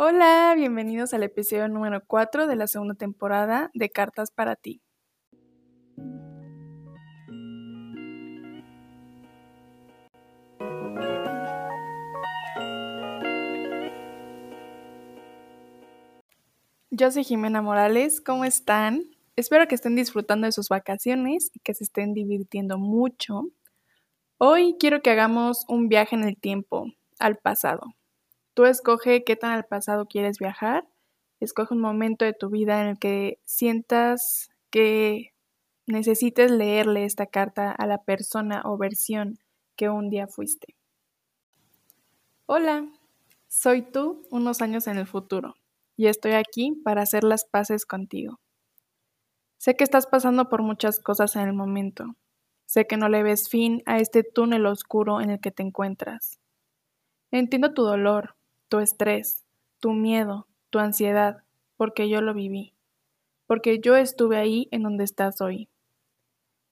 Hola, bienvenidos al episodio número 4 de la segunda temporada de Cartas para ti. Yo soy Jimena Morales, ¿cómo están? Espero que estén disfrutando de sus vacaciones y que se estén divirtiendo mucho. Hoy quiero que hagamos un viaje en el tiempo, al pasado. Tú escoge qué tan al pasado quieres viajar. Escoge un momento de tu vida en el que sientas que necesites leerle esta carta a la persona o versión que un día fuiste. Hola, soy tú unos años en el futuro y estoy aquí para hacer las paces contigo. Sé que estás pasando por muchas cosas en el momento. Sé que no le ves fin a este túnel oscuro en el que te encuentras. Entiendo tu dolor, tu estrés, tu miedo, tu ansiedad, porque yo lo viví, porque yo estuve ahí en donde estás hoy.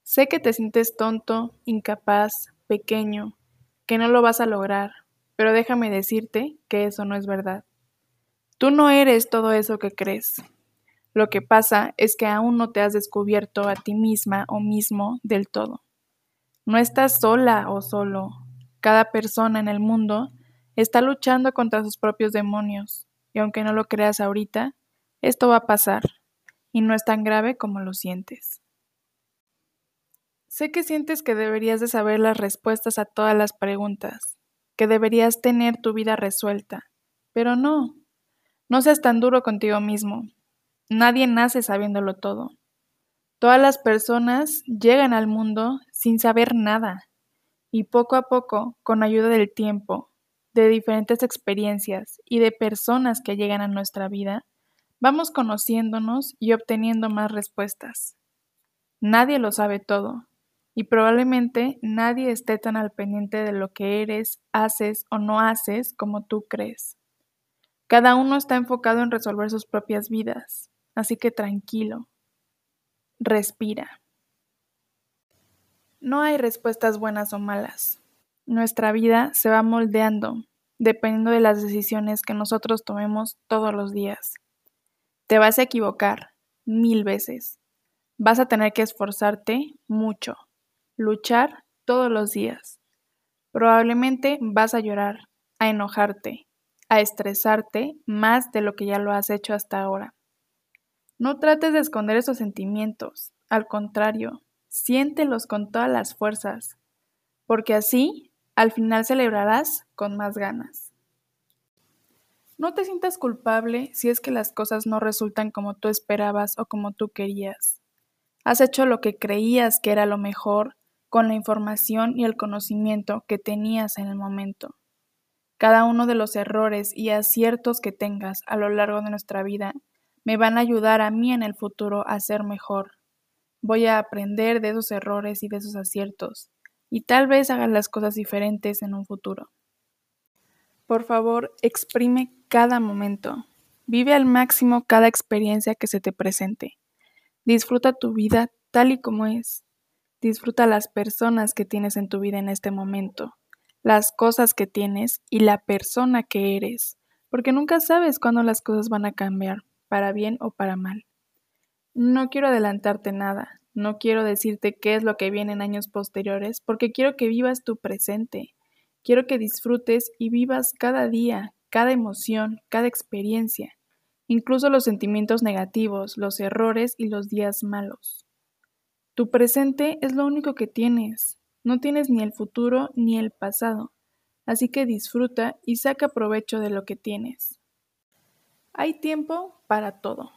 Sé que te sientes tonto, incapaz, pequeño, que no lo vas a lograr, pero déjame decirte que eso no es verdad. Tú no eres todo eso que crees. Lo que pasa es que aún no te has descubierto a ti misma o mismo del todo. No estás sola o solo. Cada persona en el mundo está luchando contra sus propios demonios, y aunque no lo creas ahorita, esto va a pasar, y no es tan grave como lo sientes. Sé que sientes que deberías de saber las respuestas a todas las preguntas, que deberías tener tu vida resuelta, pero no, no seas tan duro contigo mismo. Nadie nace sabiéndolo todo. Todas las personas llegan al mundo sin saber nada y poco a poco, con ayuda del tiempo, de diferentes experiencias y de personas que llegan a nuestra vida, vamos conociéndonos y obteniendo más respuestas. Nadie lo sabe todo y probablemente nadie esté tan al pendiente de lo que eres, haces o no haces como tú crees. Cada uno está enfocado en resolver sus propias vidas, así que tranquilo. Respira. No hay respuestas buenas o malas. Nuestra vida se va moldeando dependiendo de las decisiones que nosotros tomemos todos los días. Te vas a equivocar mil veces. Vas a tener que esforzarte mucho, luchar todos los días. Probablemente vas a llorar, a enojarte, a estresarte más de lo que ya lo has hecho hasta ahora. No trates de esconder esos sentimientos, al contrario, siéntelos con todas las fuerzas, porque así al final celebrarás con más ganas. No te sientas culpable si es que las cosas no resultan como tú esperabas o como tú querías. Has hecho lo que creías que era lo mejor con la información y el conocimiento que tenías en el momento. Cada uno de los errores y aciertos que tengas a lo largo de nuestra vida me van a ayudar a mí en el futuro a ser mejor. Voy a aprender de esos errores y de esos aciertos, y tal vez haga las cosas diferentes en un futuro. Por favor, exprime cada momento. Vive al máximo cada experiencia que se te presente. Disfruta tu vida tal y como es. Disfruta las personas que tienes en tu vida en este momento las cosas que tienes y la persona que eres, porque nunca sabes cuándo las cosas van a cambiar, para bien o para mal. No quiero adelantarte nada, no quiero decirte qué es lo que viene en años posteriores, porque quiero que vivas tu presente, quiero que disfrutes y vivas cada día, cada emoción, cada experiencia, incluso los sentimientos negativos, los errores y los días malos. Tu presente es lo único que tienes, no tienes ni el futuro ni el pasado, así que disfruta y saca provecho de lo que tienes. Hay tiempo para todo.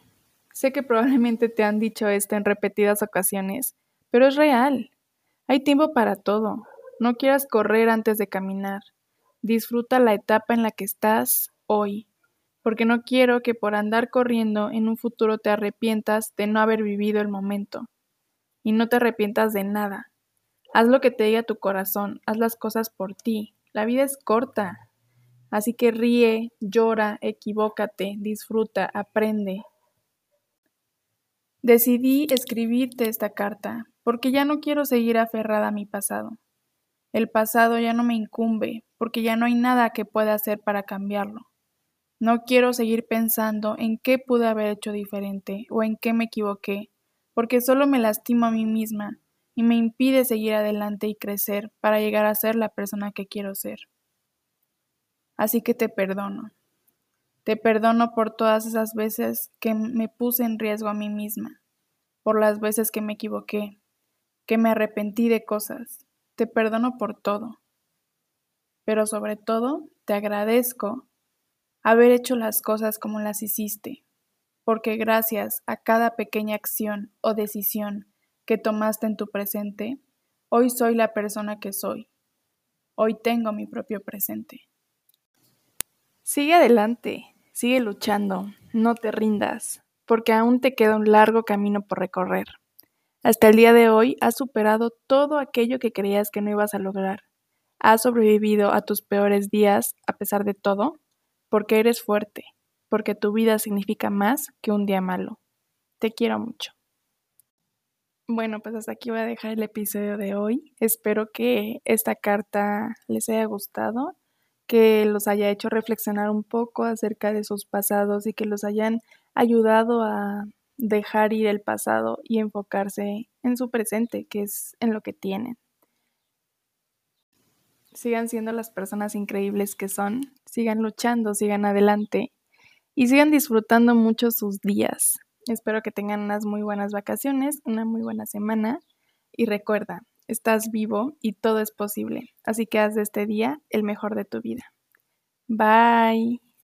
Sé que probablemente te han dicho esto en repetidas ocasiones, pero es real. Hay tiempo para todo. No quieras correr antes de caminar. Disfruta la etapa en la que estás hoy, porque no quiero que por andar corriendo en un futuro te arrepientas de no haber vivido el momento. Y no te arrepientas de nada, Haz lo que te diga tu corazón, haz las cosas por ti. La vida es corta. Así que ríe, llora, equivócate, disfruta, aprende. Decidí escribirte esta carta porque ya no quiero seguir aferrada a mi pasado. El pasado ya no me incumbe porque ya no hay nada que pueda hacer para cambiarlo. No quiero seguir pensando en qué pude haber hecho diferente o en qué me equivoqué, porque solo me lastimo a mí misma y me impide seguir adelante y crecer para llegar a ser la persona que quiero ser. Así que te perdono. Te perdono por todas esas veces que me puse en riesgo a mí misma, por las veces que me equivoqué, que me arrepentí de cosas. Te perdono por todo. Pero sobre todo, te agradezco haber hecho las cosas como las hiciste, porque gracias a cada pequeña acción o decisión que tomaste en tu presente, hoy soy la persona que soy. Hoy tengo mi propio presente. Sigue adelante, sigue luchando, no te rindas, porque aún te queda un largo camino por recorrer. Hasta el día de hoy has superado todo aquello que creías que no ibas a lograr. Has sobrevivido a tus peores días a pesar de todo porque eres fuerte, porque tu vida significa más que un día malo. Te quiero mucho. Bueno, pues hasta aquí voy a dejar el episodio de hoy. Espero que esta carta les haya gustado, que los haya hecho reflexionar un poco acerca de sus pasados y que los hayan ayudado a dejar ir el pasado y enfocarse en su presente, que es en lo que tienen sigan siendo las personas increíbles que son, sigan luchando, sigan adelante y sigan disfrutando mucho sus días. Espero que tengan unas muy buenas vacaciones, una muy buena semana y recuerda, estás vivo y todo es posible, así que haz de este día el mejor de tu vida. Bye.